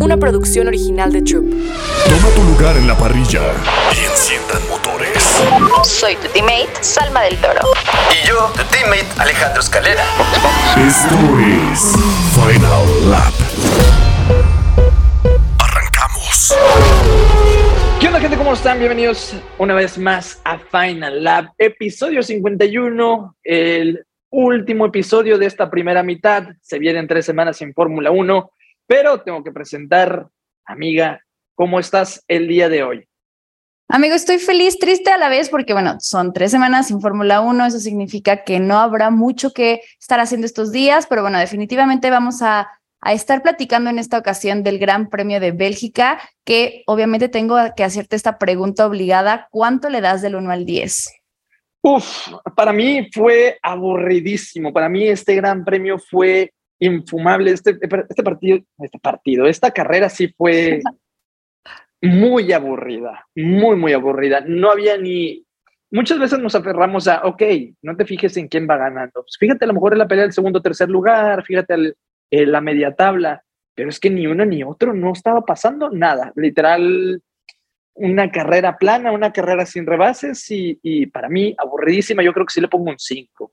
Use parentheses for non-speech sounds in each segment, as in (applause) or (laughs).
una producción original de Troop. Toma tu lugar en la parrilla y enciendan motores. Soy tu teammate, Salma del Toro. Y yo, tu teammate, Alejandro Escalera. Esto es Final Lap. Arrancamos. ¿Qué onda gente? ¿Cómo están? Bienvenidos una vez más a Final Lab, episodio 51, el último episodio de esta primera mitad. Se vienen tres semanas sin Fórmula 1, pero tengo que presentar, amiga, ¿cómo estás el día de hoy? Amigo, estoy feliz, triste a la vez porque, bueno, son tres semanas sin Fórmula 1, eso significa que no habrá mucho que estar haciendo estos días, pero bueno, definitivamente vamos a, a estar platicando en esta ocasión del Gran Premio de Bélgica, que obviamente tengo que hacerte esta pregunta obligada, ¿cuánto le das del 1 al 10? Uf, para mí fue aburridísimo. Para mí este gran premio fue infumable. Este, este partido, este partido, esta carrera sí fue muy aburrida, muy, muy aburrida. No había ni... Muchas veces nos aferramos a, ok, no te fijes en quién va ganando. Pues fíjate a lo mejor en la pelea del segundo o tercer lugar, fíjate en la media tabla, pero es que ni uno ni otro no estaba pasando nada. Literal, una carrera plana, una carrera sin rebases y, y, para mí aburridísima. Yo creo que sí le pongo un 5.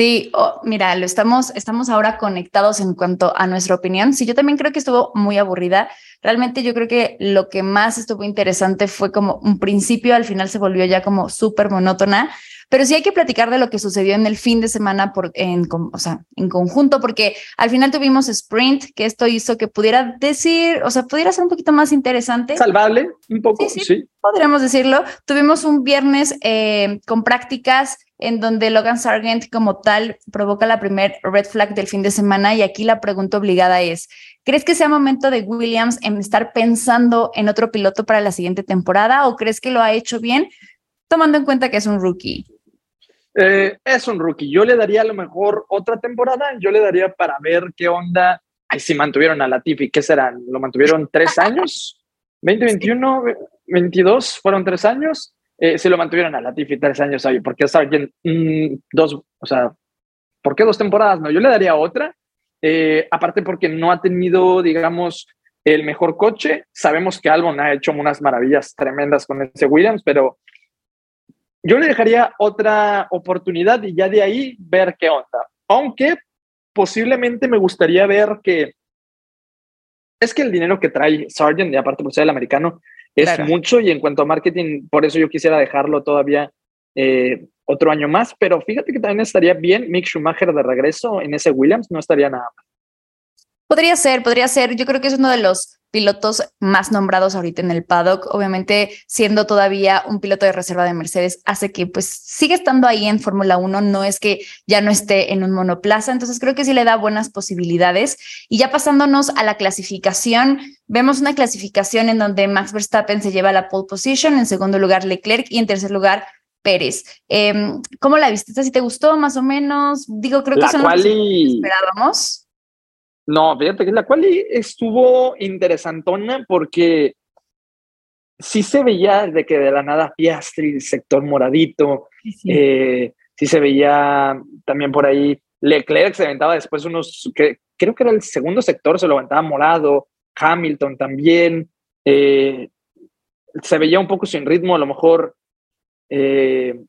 Sí, oh, mira, lo estamos, estamos ahora conectados en cuanto a nuestra opinión. Sí, yo también creo que estuvo muy aburrida. Realmente yo creo que lo que más estuvo interesante fue como un principio, al final se volvió ya como súper monótona. Pero sí hay que platicar de lo que sucedió en el fin de semana por, en, o sea, en conjunto, porque al final tuvimos sprint, que esto hizo que pudiera decir, o sea, pudiera ser un poquito más interesante. Salvable, un poco, sí. sí, Podríamos decirlo. Tuvimos un viernes eh, con prácticas en donde Logan Sargent como tal provoca la primer red flag del fin de semana y aquí la pregunta obligada es, ¿crees que sea momento de Williams en estar pensando en otro piloto para la siguiente temporada o crees que lo ha hecho bien tomando en cuenta que es un rookie? Eh, es un rookie. Yo le daría a lo mejor otra temporada. Yo le daría para ver qué onda. Ay, si mantuvieron a Latifi, ¿qué serán? ¿Lo mantuvieron tres años? (laughs) ¿2021? ¿22? ¿Fueron tres años? Eh, si lo mantuvieron a Latifi tres años ahí, porque es alguien, mm, dos, o sea, ¿por qué dos temporadas? No, yo le daría otra. Eh, aparte porque no ha tenido, digamos, el mejor coche. Sabemos que Albon ha hecho unas maravillas tremendas con ese Williams, pero yo le dejaría otra oportunidad y ya de ahí ver qué onda. Aunque posiblemente me gustaría ver que es que el dinero que trae Sargent, y aparte por ser el americano, es claro. mucho y en cuanto a marketing, por eso yo quisiera dejarlo todavía eh, otro año más, pero fíjate que también estaría bien Mick Schumacher de regreso en ese Williams, no estaría nada mal. Podría ser, podría ser. Yo creo que es uno de los pilotos más nombrados ahorita en el paddock. Obviamente, siendo todavía un piloto de reserva de Mercedes, hace que pues siga estando ahí en Fórmula 1. No es que ya no esté en un monoplaza. Entonces, creo que sí le da buenas posibilidades. Y ya pasándonos a la clasificación, vemos una clasificación en donde Max Verstappen se lleva la pole position, en segundo lugar Leclerc y en tercer lugar Pérez. Eh, ¿Cómo la viste? ¿Si te gustó más o menos? Digo, creo que la son los que esperábamos. No, fíjate que la cual estuvo interesantona porque sí se veía de que de la nada Piastri, sector moradito, sí, sí. Eh, sí se veía también por ahí Leclerc se aventaba después unos, que, creo que era el segundo sector, se lo aventaba morado, Hamilton también, eh, se veía un poco sin ritmo, a lo mejor eh,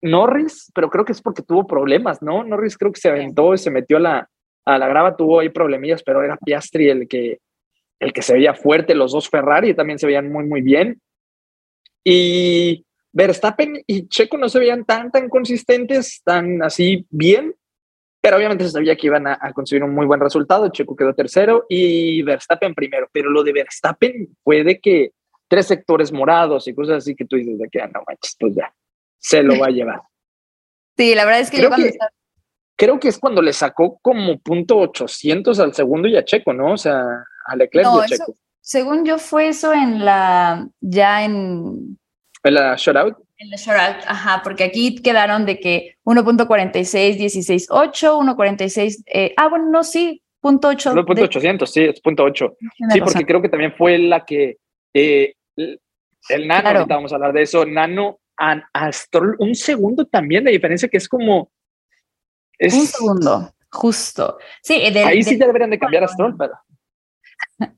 Norris, pero creo que es porque tuvo problemas, ¿no? Norris creo que se aventó y se metió a la, a la grava tuvo ahí problemillas, pero era Piastri el que, el que se veía fuerte, los dos Ferrari también se veían muy, muy bien. Y Verstappen y Checo no se veían tan, tan consistentes, tan así bien, pero obviamente se sabía que iban a, a conseguir un muy buen resultado. Checo quedó tercero y Verstappen primero, pero lo de Verstappen fue de que tres sectores morados y cosas así que tú dices de que, ah, no manches, pues ya, se lo va a llevar. Sí, la verdad es que Creo yo cuando que- estaba- creo que es cuando le sacó como punto 800 al segundo y a Checo, ¿no? O sea, a Leclerc No, y a eso- según yo fue eso en la, ya en, ¿En la shutout? En el shootout, ajá, porque aquí quedaron de que 1.46, 16, 8, 1.46, eh, ah, bueno, no, sí, punto 8. No, punto 800, sí, es punto 8. Sí, porque creo que también fue la que, eh, el Nano, ahorita vamos a hablar de eso, Nano a, un segundo también de diferencia, que es como... Es, un segundo, justo. Sí, ahí sí ya deberían de cambiar a Stroll, pero...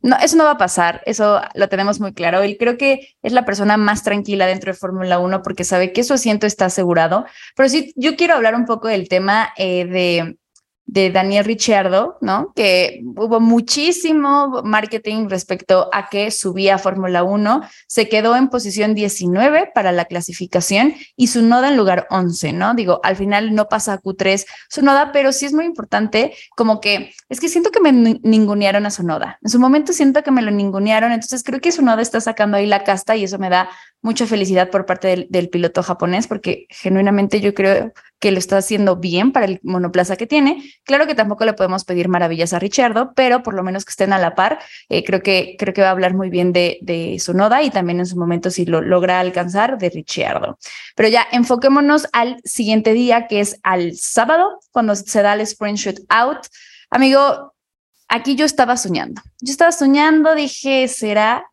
No, eso no va a pasar, eso lo tenemos muy claro. Y creo que es la persona más tranquila dentro de Fórmula 1 porque sabe que su asiento está asegurado. Pero sí, yo quiero hablar un poco del tema eh, de de Daniel Ricciardo, ¿no? Que hubo muchísimo marketing respecto a que subía a Fórmula 1, se quedó en posición 19 para la clasificación y su noda en lugar 11, ¿no? Digo, al final no pasa a Q3 su noda, pero sí es muy importante, como que es que siento que me ningunearon a su noda. En su momento siento que me lo ningunearon, entonces creo que su noda está sacando ahí la casta y eso me da mucha felicidad por parte del, del piloto japonés, porque genuinamente yo creo que lo está haciendo bien para el monoplaza que tiene. Claro que tampoco le podemos pedir maravillas a Richardo, pero por lo menos que estén a la par, eh, creo, que, creo que va a hablar muy bien de, de su noda y también en su momento si lo logra alcanzar de Richardo. Pero ya enfoquémonos al siguiente día, que es al sábado, cuando se da el sprint shoot out. Amigo, aquí yo estaba soñando. Yo estaba soñando, dije, ¿será,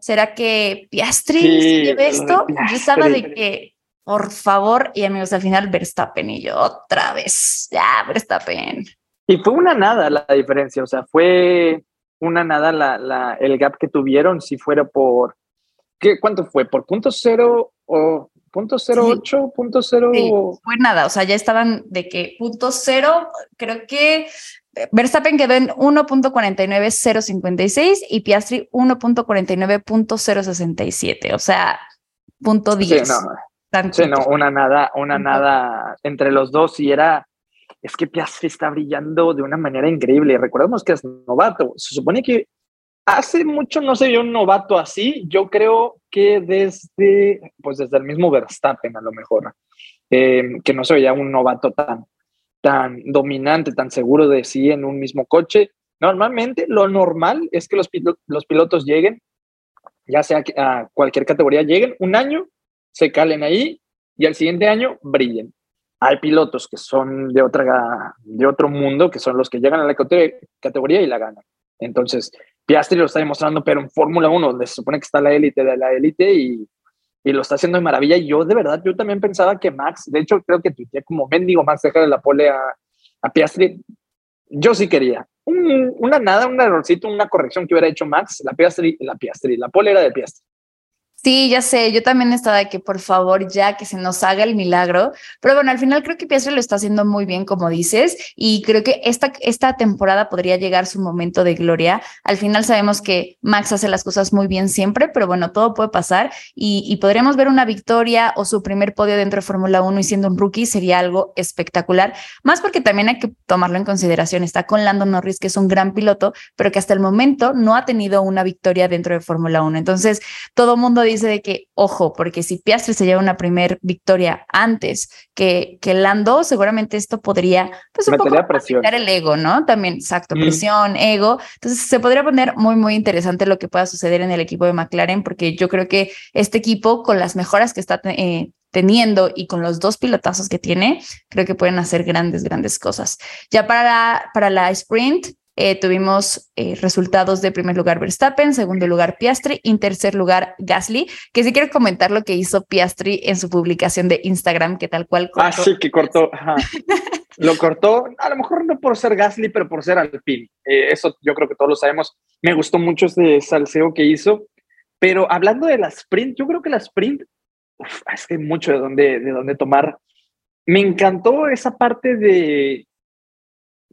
será que Piastri se lleve esto? Yo estaba de que por favor, y amigos, al final Verstappen y yo otra vez, ya Verstappen. Y fue una nada la diferencia, o sea, fue una nada la, la, el gap que tuvieron, si fuera por, ¿qué, ¿cuánto fue? ¿Por punto cero o punto cero ocho, punto cero? fue nada, o sea, ya estaban de que punto cero, creo que Verstappen quedó en 1.49056 y Piastri 1.49.067, o sea, punto 10. Sí, no, Sí, no, una nada, una nada entre los dos y era, es que Piastri está brillando de una manera increíble. Recordemos que es novato. Se supone que hace mucho no se vio un novato así. Yo creo que desde, pues desde el mismo Verstappen a lo mejor, em, que no se veía un novato tan, tan dominante, tan seguro de sí en un mismo coche. Normalmente lo normal es que los, los pilotos lleguen, ya sea a cualquier categoría, lleguen un año se calen ahí y al siguiente año brillen. Hay pilotos que son de, otra, de otro mundo, que son los que llegan a la categoría y la ganan. Entonces, Piastri lo está demostrando, pero en Fórmula 1, donde se supone que está la élite de la élite y, y, lo está haciendo de maravilla. Y yo, de verdad, yo también pensaba que Max, de hecho, creo que tuiteé como mendigo Max, deja de la pole a, Piastri. Yo sí quería. una nada, un errorcito, una corrección que hubiera hecho Max, la Piastri, la Piastri, la pole era de Piastri. Sí, ya sé, yo también estaba de que por favor ya que se nos haga el milagro, pero bueno, al final creo que Piastri lo está haciendo muy bien como dices y creo que esta, esta temporada podría llegar su momento de gloria. Al final sabemos que Max hace las cosas muy bien siempre, pero bueno, todo puede pasar y, y podríamos ver una victoria o su primer podio dentro de Fórmula 1 y siendo un rookie sería algo espectacular, más porque también hay que tomarlo en consideración. Está con Lando Norris, que es un gran piloto, pero que hasta el momento no ha tenido una victoria dentro de Fórmula 1. Entonces, todo mundo dice de que, ojo, porque si Piastri se lleva una primer victoria antes que, que Lando, seguramente esto podría, pues un poco presión. el ego, ¿no? También, exacto, presión, ego. Entonces, se podría poner muy, muy interesante lo que pueda suceder en el equipo de McLaren, porque yo creo que este equipo, con las mejoras que está eh, teniendo y con los dos pilotazos que tiene, creo que pueden hacer grandes, grandes cosas. Ya para, para la sprint, eh, tuvimos eh, resultados de primer lugar Verstappen, segundo lugar Piastri y tercer lugar Gasly, que si quiero comentar lo que hizo Piastri en su publicación de Instagram, que tal cual cortó. Ah, sí, que cortó. lo cortó, a lo mejor no por ser Gasly, pero por ser Alpine. Eh, eso yo creo que todos lo sabemos. Me gustó mucho ese salseo que hizo. Pero hablando de la sprint, yo creo que la sprint, es que hay mucho de dónde, de dónde tomar. Me encantó esa parte de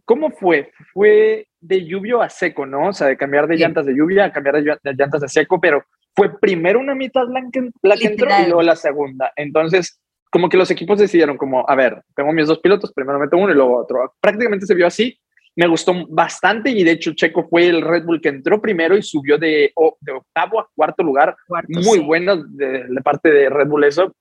¿Cómo fue? Fue de lluvio a seco, ¿no? O sea, de cambiar de llantas de lluvia a cambiar de, llantas de seco, pero fue primero una mitad la que, la que entró y luego la segunda. Entonces, como que los equipos decidieron como, a ver, tengo mis dos pilotos, primero meto uno y luego otro. Prácticamente se vio así. Me gustó bastante y de hecho Checo fue el Red Bull que entró primero y subió de, de octavo a cuarto lugar. Muy bueno de, de, parte de Red Bull eso.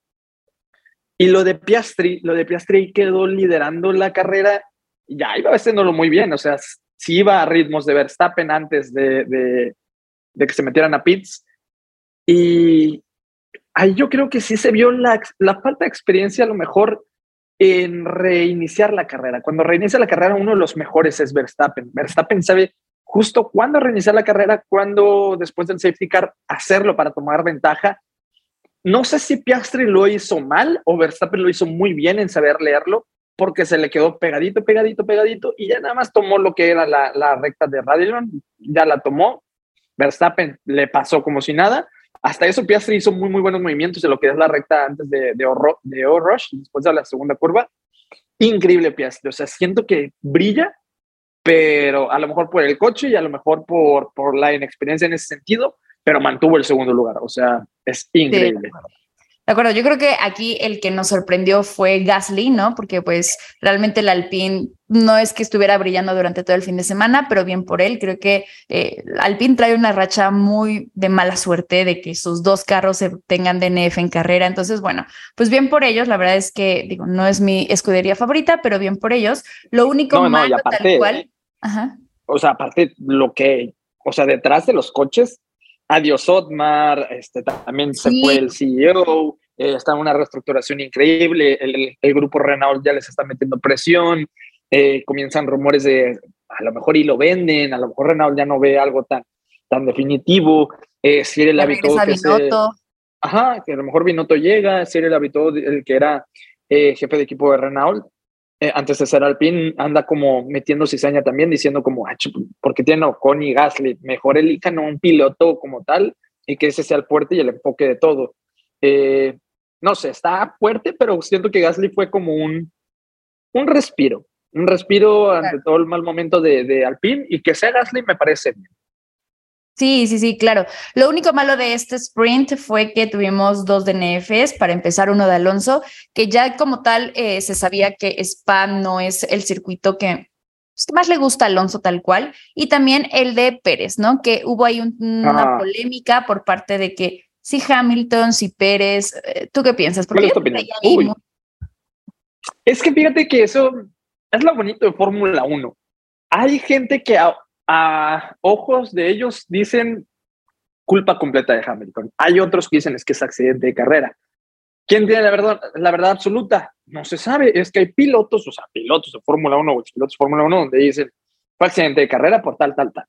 Y lo de Piastri, lo de Piastri quedó liderando la carrera ya iba haciéndolo muy bien, o sea, si iba a ritmos de Verstappen antes de, de, que se metieran a pits. Y ahí yo creo que sí se vio la, la falta de experiencia a lo mejor en reiniciar la carrera. Cuando reinicia la carrera, uno de los mejores es Verstappen. Verstappen sabe justo cuándo reiniciar la carrera, cuándo después del safety car hacerlo para tomar ventaja. No sé si Piastri lo hizo mal o Verstappen lo hizo muy bien en saber leerlo, porque se le quedó pegadito, pegadito, pegadito y ya nada más tomó lo que era la, la recta de Radillon, ya la tomó. Verstappen le pasó como si nada hasta eso Piastri hizo muy, muy buenos movimientos en lo que es la recta antes de, de, de rush después de la segunda curva. Increíble Piastri, o sea, siento que brilla, pero a lo mejor por el coche y a lo mejor por, por la inexperiencia en ese sentido, pero mantuvo el segundo lugar, o sea, es increíble. De acuerdo, yo creo que aquí el que nos sorprendió fue Gasly, ¿no? Porque pues realmente el Alpine no es que estuviera brillando durante todo el fin de semana, pero bien por él. Creo que eh, Alpine trae una racha muy de mala suerte de que sus dos carros se tengan DNF en carrera. Entonces, bueno, pues bien por ellos. La verdad es que, digo, no es mi escudería favorita, pero bien por ellos. Lo único malo tal cual. Ajá. O sea, aparte, lo que, o sea, detrás de los coches adiós Otmar, este, también se fue el CEO, eh, está en una reestructuración increíble, el, el, grupo Renault ya les está metiendo presión, eh, comienzan rumores de a lo mejor y lo venden, a lo mejor Renault ya no ve algo tan, tan definitivo, eh, si el hábito que ajá, que a lo mejor Binotto llega, si el hábito el que era eh, jefe de equipo de Renault, eh, antes de ser Alpine, anda como metiendo cizaña también, diciendo como, porque tiene Ocon y Gasly, mejor elijan un piloto como tal y que ese sea el fuerte y el enfoque de todo. Eh, no sé, está fuerte, pero siento que Gasly fue como un, un respiro, un respiro ante todo el mal momento de, de Alpine y que sea Gasly me parece bien. Sí, sí, sí, claro. Lo único malo de este sprint fue que tuvimos dos DNFs, para empezar uno de Alonso, que ya como tal eh, se sabía que Spa no es el circuito que, pues, que, más le gusta a Alonso tal cual, y también el de Pérez, ¿no? Que hubo ahí una ah. polémica por parte de que si Hamilton, si Pérez, eh, ¿tú qué piensas? Porque es que fíjate que eso es lo bonito de Fórmula 1. Hay gente que a ojos de ellos dicen culpa completa de Hamilton. Hay otros que dicen es que es accidente de carrera. ¿Quién tiene la verdad, absoluta? No se sabe. Es que hay pilotos, o sea, pilotos de Fórmula 1 o pilotos de Fórmula 1 donde dicen fue accidente de carrera por tal, tal, tal.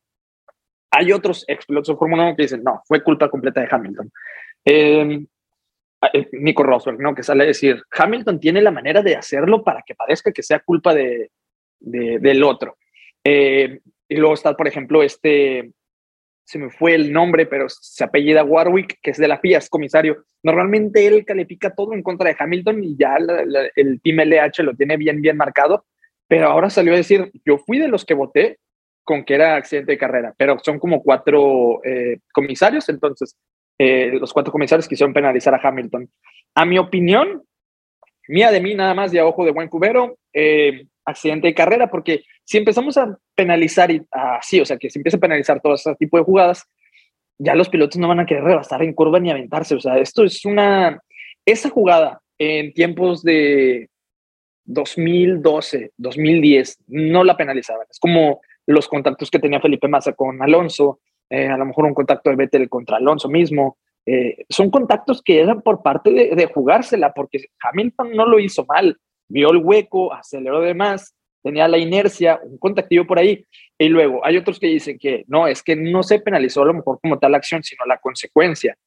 Hay otros ex pilotos de Fórmula 1 que dicen no, fue culpa completa de Hamilton. Em, eh, Nico Rosberg, ¿no? Que sale a decir, Hamilton tiene la manera de hacerlo para que parezca que sea culpa de del otro. Eh, y luego está, por ejemplo, este, se me fue el nombre, pero se apellida Warwick, que es de la FIA, es comisario. Normalmente él califica todo en contra de Hamilton y ya el Team LH lo tiene bien, bien marcado, pero ahora salió a decir, yo fui de los que voté con que era accidente de carrera, pero son como cuatro eh, comisarios, entonces eh, los cuatro comisarios quisieron penalizar a Hamilton. A mi opinión, mía de mí nada más, de a ojo de buen cubero, eh, accidente de carrera, porque si empezamos a penalizar y así, o sea, que se empieza a penalizar todo ese tipo de jugadas, ya los pilotos no van a querer rebasar en curva ni aventarse. O sea, esto es una. Esa jugada en tiempos de 2012, 2010, no la penalizaban. Es como los contactos que tenía Felipe Massa con Alonso, eh, a lo mejor un contacto de Vettel contra Alonso mismo. Eh, son contactos que eran por parte de, jugársela, porque Hamilton no lo hizo mal vio el hueco, aceleró de más, tenía la inercia, un contactivo por ahí. Y luego hay otros que dicen que no, es que no se penalizó a lo mejor como tal la acción, sino la consecuencia.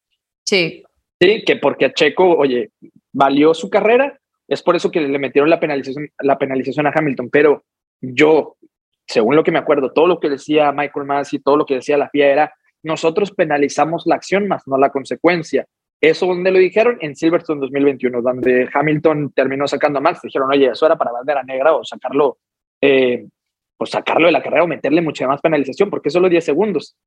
Sí. Sí, que porque a Checo, oye, valió su carrera, es por eso que le metieron la penalización, la penalización a Hamilton. Pero yo, según lo que me acuerdo, todo lo que decía Michael Massey, todo lo que decía la FIA era, nosotros penalizamos la acción más no la consecuencia. Eso donde lo dijeron en Silverstone 2021, donde Hamilton terminó sacando a Max. Dijeron, oye, eso era para bandera negra o sacarlo, eh, pues sacarlo de la carrera o meterle mucha más penalización, porque solo 10 segundos.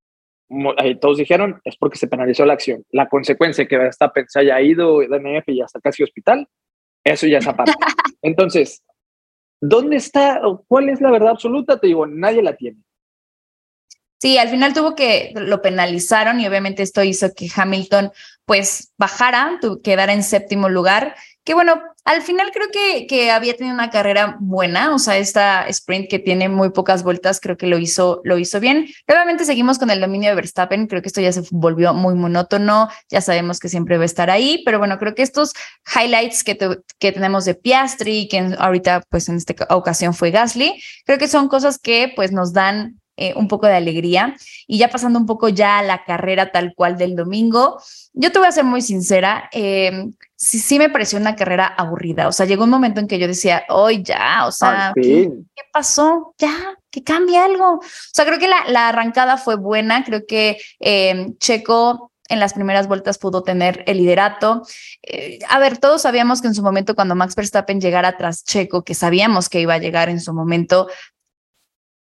todos dijeron, es porque se penalizó la acción. La consecuencia que Verstappen se haya ido DNF y hasta casi hospital, eso ya es aparte. (laughs) Entonces, ¿dónde está? ¿Cuál es la verdad absoluta? Te digo, nadie la tiene. Sí, al final tuvo que, lo penalizaron y obviamente esto hizo que Hamilton pues bajara, quedara en séptimo lugar, que bueno, al final creo que, que había tenido una carrera buena, o sea, esta sprint que tiene muy pocas vueltas, creo que lo hizo, lo hizo bien. Nuevamente seguimos con el dominio de Verstappen, creo que esto ya se volvió muy monótono, ya sabemos que siempre va a estar ahí, pero bueno, creo que estos highlights que, que tenemos de Piastri, que ahorita pues en esta ocasión fue Gasly, creo que son cosas que pues nos dan eh, un poco de alegría. Y ya pasando un poco ya a la carrera tal cual del domingo, yo te voy a ser muy sincera, eh, sí, sí me pareció una carrera aburrida. O sea, llegó un momento en que yo decía, hoy ya, o sea, ¿qué, pasó? Ya, que cambie algo. O sea, creo que la, la arrancada fue buena, creo que eh, Checo en las primeras vueltas pudo tener el liderato. a ver, todos sabíamos que en su momento cuando Max Verstappen llegara tras Checo, que sabíamos que iba a llegar en su momento,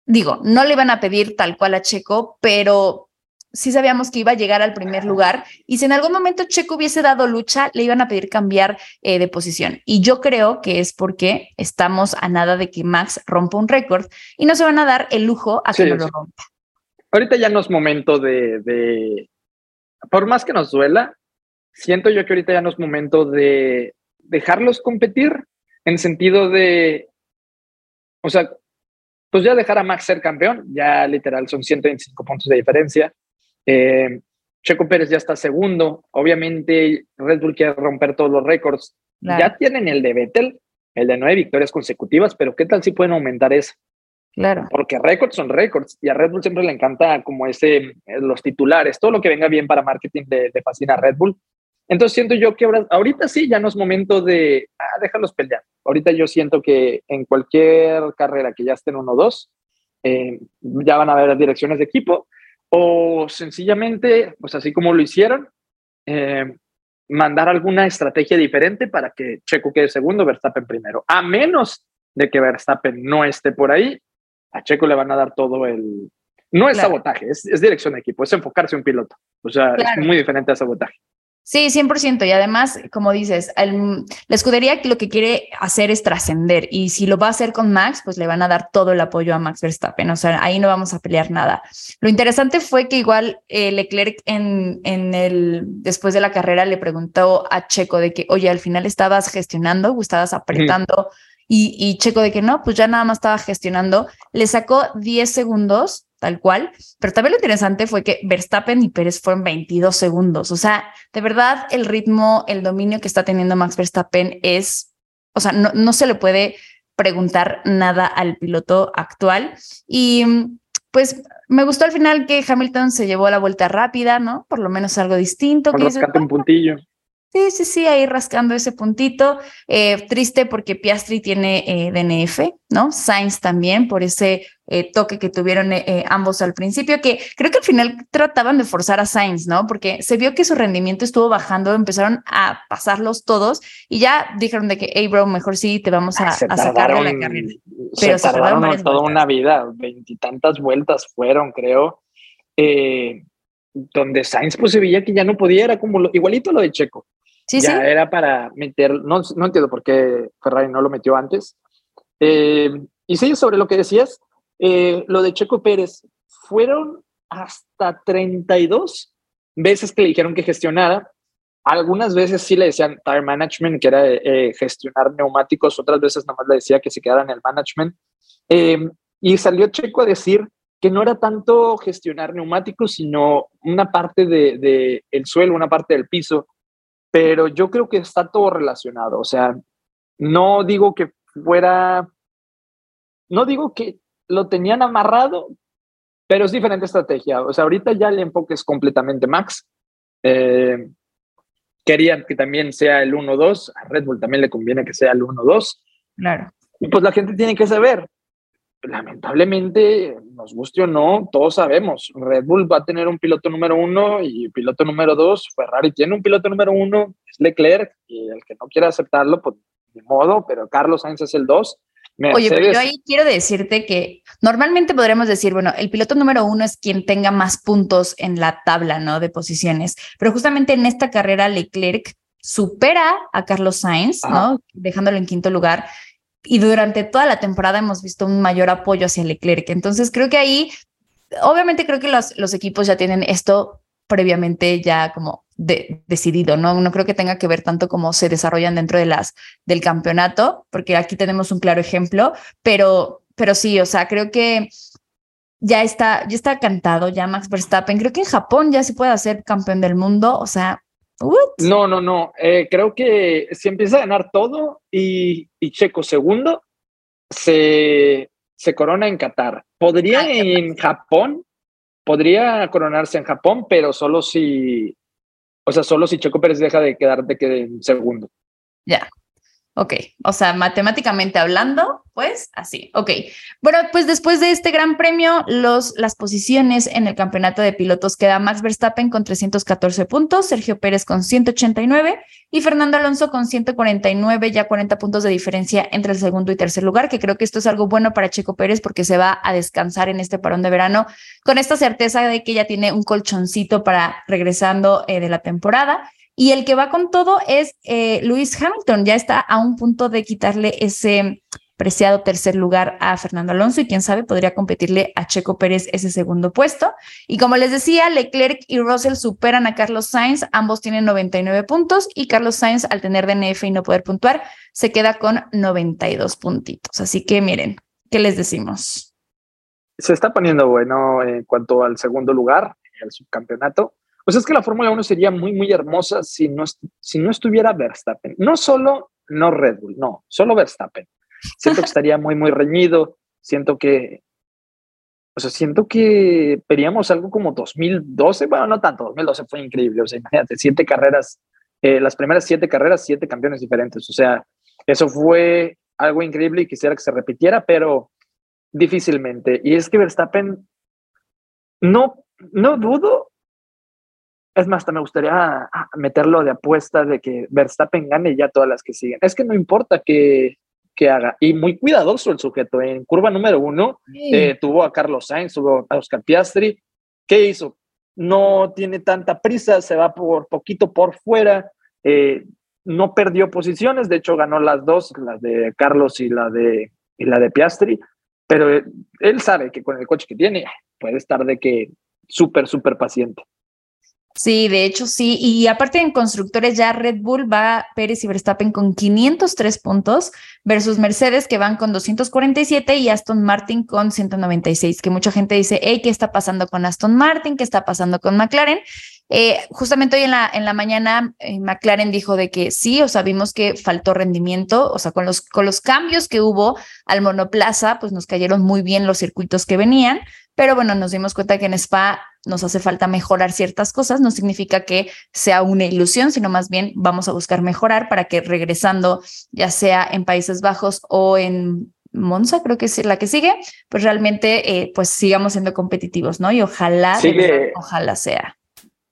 digo, no le iban a pedir tal cual a Checo, pero sí sabíamos que iba a llegar al primer lugar y si en algún momento Checo hubiese dado lucha, le iban a pedir cambiar eh, de posición. Y yo creo que es porque estamos a nada de que Max rompa un récord y no se van a dar el lujo a que no lo rompa. Ahorita ya no es momento de, de, por más que nos duela, siento yo que ahorita ya no es momento de dejarlos competir en sentido de, o sea, pues ya dejar a Max ser campeón, ya literal son 125 puntos de diferencia. Eh, Checo Pérez ya está segundo, obviamente Red Bull quiere romper todos los récords. Ya tienen el de Vettel, el de nueve victorias consecutivas, pero ¿qué tal si pueden aumentar eso? Claro. Porque récords son récords y a Red Bull siempre le encanta como ese, eh, los titulares, todo lo que venga bien para marketing de, de fascina a Red Bull. Entonces siento yo que ahorita sí ya no es momento de, ah, déjalos pelear. Ahorita yo siento que en cualquier carrera que ya estén uno o dos, eh, ya van a haber direcciones de equipo o sencillamente, pues así como lo hicieron, eh, mandar alguna estrategia diferente para que Checo quede segundo, Verstappen primero. A menos de que Verstappen no esté por ahí, a Checo le van a dar todo el... No es sabotaje, es, dirección de equipo, es enfocarse en un piloto. O sea, es muy diferente a sabotaje. Sí, 100%. Y además, como dices, la escudería lo que quiere hacer es trascender. Y si lo va a hacer con Max, pues le van a dar todo el apoyo a Max Verstappen. O sea, ahí no vamos a pelear nada. Lo interesante fue que igual eh, Leclerc en, en el, después de la carrera le preguntó a Checo de que, oye, al final estabas gestionando o estabas apretando. Y, y Checo de que no, pues ya nada más estaba gestionando. Le sacó 10 segundos tal cual. Pero también lo interesante fue que Verstappen y Pérez fueron 22 segundos. O sea, de verdad, el ritmo, el dominio que está teniendo Max Verstappen es, o sea, no, no se le puede preguntar nada al piloto actual. Y pues me gustó al final que Hamilton se llevó la vuelta rápida, ¿no? Por lo menos algo distinto. que un puntillo. Sí, sí, sí, ahí rascando ese puntito. Eh, triste porque Piastri tiene eh, DNF, ¿no? Sainz también por ese eh, toque que tuvieron ambos al principio, que creo que al final trataban de forzar a Sainz, ¿no? Porque se vio que su rendimiento estuvo bajando, empezaron a pasarlos todos y ya dijeron de que, hey, bro, mejor sí te vamos a, sacar de la carrera. Pero se, tardaron, toda una vida, veintitantas vueltas fueron, creo. donde Sainz pues se veía que ya no podía, era como igualito lo de Checo ya era para meter, no, no entiendo por qué Ferrari no lo metió antes. Eh, y sí, sobre lo que decías, eh, lo de Checo Pérez, fueron hasta 32 veces que le dijeron que gestionara. Algunas veces sí le decían tire management, que era eh, gestionar neumáticos, otras veces nada más le decía que se quedara en el management. y salió Checo a decir que no era tanto gestionar neumáticos, sino una parte del de, el suelo, una parte del piso, pero yo creo que está todo relacionado. O sea, no digo que fuera, no digo que lo tenían amarrado, pero es diferente estrategia. O sea, ahorita ya el enfoque es completamente Max. Eh, querían que también sea el 1-2, a Red Bull también le conviene que sea el 1-2. Claro. Y pues la gente tiene que saber, lamentablemente, nos guste o no, todos sabemos, Red Bull va a tener un piloto número uno y piloto número dos, Ferrari tiene un piloto número uno, es Leclerc, y el que no quiera aceptarlo, pues de modo, pero Carlos Sainz es el dos. Oye, pero yo ahí quiero decirte que normalmente podremos decir, bueno, el piloto número uno es quien tenga más puntos en la tabla, ¿no? De posiciones, pero justamente en esta carrera Leclerc supera a Carlos Sainz, ¿no? Dejándolo en quinto lugar y durante toda la temporada hemos visto un mayor apoyo hacia Leclerc. Entonces creo que ahí, obviamente creo que los, los equipos ya tienen esto previamente ya como de, decidido, ¿no? No creo que tenga que ver tanto cómo se desarrollan dentro de las del campeonato, porque aquí tenemos un claro ejemplo, pero, pero sí, o sea, creo que ya está, ya está cantado, ya Max Verstappen. Creo que en Japón ya se puede hacer campeón del mundo, o sea, no, no, no. Eh, creo que si empieza a ganar todo y, y Checo segundo, se, se corona en Qatar. Podría en Japón, podría coronarse en Japón, pero solo si, o sea, solo si Checo Pérez deja de quedar de que en segundo. Ya, Ok, o sea, matemáticamente hablando, pues así. Ok, bueno, pues después de este gran premio, los, las posiciones en el campeonato de pilotos queda Max Verstappen con 314 puntos, Sergio Pérez con 189 y Fernando Alonso con 149, ya 40 puntos de diferencia entre el segundo y tercer lugar, que creo que esto es algo bueno para Checo Pérez porque se va a descansar en este parón de verano con esta certeza de que ya tiene un colchoncito para regresando eh, de la temporada. Y el que va con todo es eh, Lewis Hamilton, ya está a un punto de quitarle ese preciado tercer lugar a Fernando Alonso y quién sabe podría competirle a Checo Pérez ese segundo puesto. Y como les decía, Leclerc y Russell superan a Carlos Sainz, ambos tienen 99 puntos y Carlos Sainz al tener DNF y no poder puntuar se queda con 92 puntitos. Así que miren, ¿qué les decimos? Se está poniendo bueno en cuanto al segundo lugar, el subcampeonato. Pues es que la Fórmula 1 sería muy, muy hermosa si no, si no estuviera Verstappen. No solo, no Red Bull, no, solo Verstappen. Siento que (laughs) estaría muy, muy reñido. Siento que, o sea, siento que veríamos algo como 2012. Bueno, no tanto, 2012 fue increíble. O sea, imagínate, siete carreras, eh, las primeras siete carreras, siete campeones diferentes. O sea, eso fue algo increíble y quisiera que se repitiera, pero difícilmente. Y es que Verstappen, no, no dudo es más, hasta me gustaría ah, meterlo de apuesta de que Verstappen gane ya todas las que siguen. Es que no importa que, que haga. Y muy cuidadoso el sujeto. En curva número uno eh, tuvo a Carlos Sainz, tuvo a Oscar Piastri. ¿Qué hizo? No tiene tanta prisa, se va por poquito por fuera. Eh, no perdió posiciones, de hecho ganó las dos, la de Carlos y la de, y la de Piastri. Pero él sabe que con el coche que tiene puede estar de que súper, súper paciente. Sí, de hecho sí. Y aparte en constructores ya Red Bull va Pérez y Verstappen con 503 puntos versus Mercedes que van con 247 y Aston Martin con 196, que mucha gente dice, hey, ¿qué está pasando con Aston Martin? ¿Qué está pasando con McLaren? Eh, justamente hoy en la, en la mañana eh, McLaren dijo de que sí, o sea, vimos que faltó rendimiento, o sea, con los, con los cambios que hubo al monoplaza, pues nos cayeron muy bien los circuitos que venían, pero bueno, nos dimos cuenta que en Spa nos hace falta mejorar ciertas cosas, no significa que sea una ilusión, sino más bien vamos a buscar mejorar para que regresando, ya sea en Países Bajos o en Monza, creo que es la que sigue, pues realmente eh, pues sigamos siendo competitivos, ¿no? Y ojalá, ojalá sea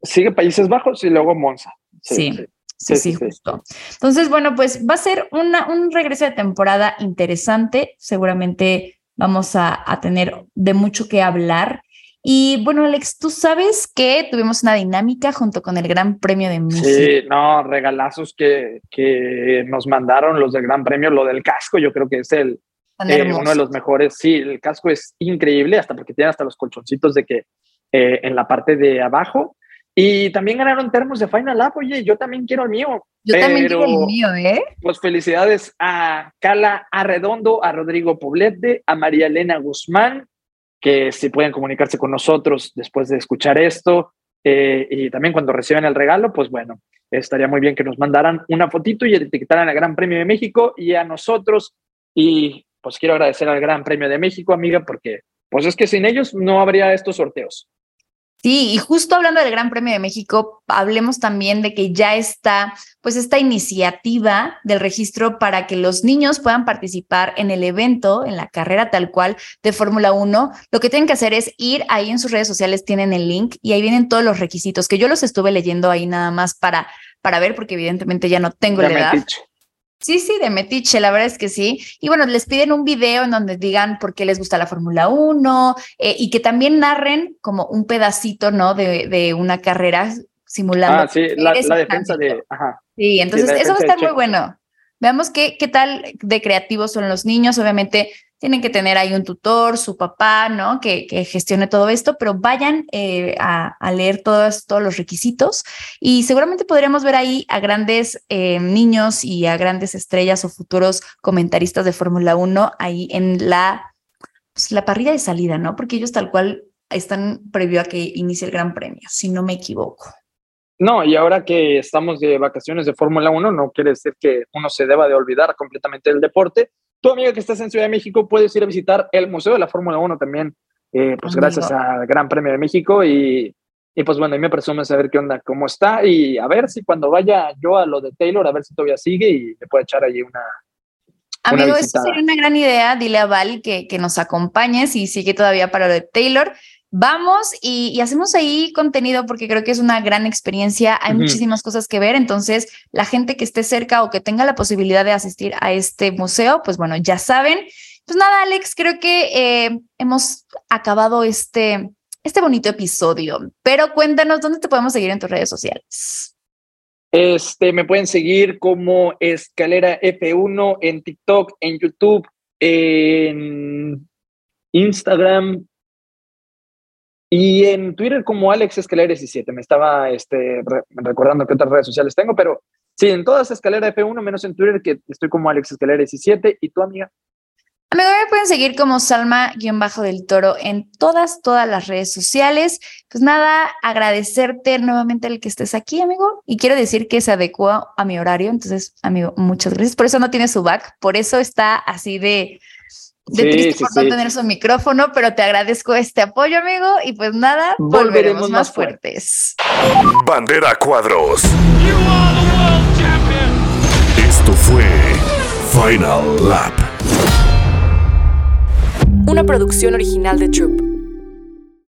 sigue Países Bajos y luego Monza. Sí. Sí, sí, justo. Entonces, bueno, pues va a ser una, un regreso de temporada interesante. Seguramente vamos a, tener de mucho que hablar. Y bueno, Alex, tú sabes que tuvimos una dinámica junto con el Gran Premio de México. Sí, no, regalazos que, que nos mandaron los del Gran Premio, lo del casco, yo creo que es el eh, uno de los mejores. Sí, el casco es increíble, hasta porque tiene hasta los colchoncitos de que eh, en la parte de abajo y también ganaron termos de Final Lap. Oye, yo también quiero el mío. Yo también quiero el mío, ¿eh? Pues felicidades a Cala Arredondo, a Rodrigo Poblete, a María Elena Guzmán, que si pueden comunicarse con nosotros después de escuchar esto. Eh, y también cuando reciban el regalo, pues bueno, estaría muy bien que nos mandaran una fotito y etiquetaran al Gran Premio de México y a nosotros. Y pues quiero agradecer al Gran Premio de México, amiga, porque pues es que sin ellos no habría estos sorteos. Sí, y justo hablando del Gran Premio de México, hablemos también de que ya está, pues, esta iniciativa del registro para que los niños puedan participar en el evento, en la carrera tal cual de Fórmula 1. Lo que tienen que hacer es ir ahí en sus redes sociales, tienen el link y ahí vienen todos los requisitos que yo los estuve leyendo ahí nada más para, para ver, porque evidentemente ya no tengo la edad. Sí, sí, de Metiche, la verdad es que sí. Y bueno, les piden un video en donde digan por qué les gusta la Fórmula 1 eh, y que también narren como un pedacito, ¿no? De, de una carrera simulando. Ah, sí, la, defensa de... Ajá. Sí, entonces eso va a estar muy bueno. Veamos qué, qué tal de creativos son los niños. Obviamente tienen que tener ahí un tutor, su papá, ¿no? Que, gestione todo esto, pero vayan eh, a, leer todos, todos los requisitos y seguramente podríamos ver ahí a grandes eh, niños y a grandes estrellas o futuros comentaristas de Fórmula 1 ahí en la, pues, la parrilla de salida, ¿no? Porque ellos tal cual están previo a que inicie el Gran Premio, si no me equivoco. No, y ahora que estamos de vacaciones de Fórmula 1, no quiere decir que uno se deba de olvidar completamente del deporte. Tu amiga que estás en Ciudad de México, puedes ir a visitar el Museo de la Fórmula 1 también, eh, pues gracias al Gran Premio de México. Y, y pues bueno, a mí me presume saber qué onda, cómo está. Y a ver si cuando vaya yo a lo de Taylor, a ver si todavía sigue y le puede echar allí una, Amigo, eso sería una gran idea. Dile a Val que, que nos acompañe si sigue todavía para lo de Taylor vamos y, hacemos ahí contenido porque creo que es una gran experiencia. Hay muchísimas cosas que ver. Entonces, la gente que esté cerca o que tenga la posibilidad de asistir a este museo, pues bueno, ya saben. Pues nada, Alex, creo que eh, hemos acabado este, este bonito episodio. Pero cuéntanos dónde te podemos seguir en tus redes sociales. Este, me pueden seguir como Escalera F1 en TikTok, en YouTube, en Instagram, y en Twitter como Alex Escalera 17. Me estaba este, recordando qué otras redes sociales tengo, pero sí, en todas Escalera F1, menos en Twitter, que estoy como Alex Escalera 17. ¿Y tu amiga? Amigo, me pueden seguir como Salma-del Toro en todas, todas las redes sociales. Pues nada, agradecerte nuevamente el que estés aquí, amigo. Y quiero decir que se adecua a mi horario. Entonces, amigo, muchas gracias. Por eso no tiene su back. Por eso está así de de triste por no tener su micrófono, pero te agradezco este apoyo, amigo. Y pues nada, volveremos, más fuertes. Bandera Cuadros. Esto fue Final Lap. Una producción original de Troop.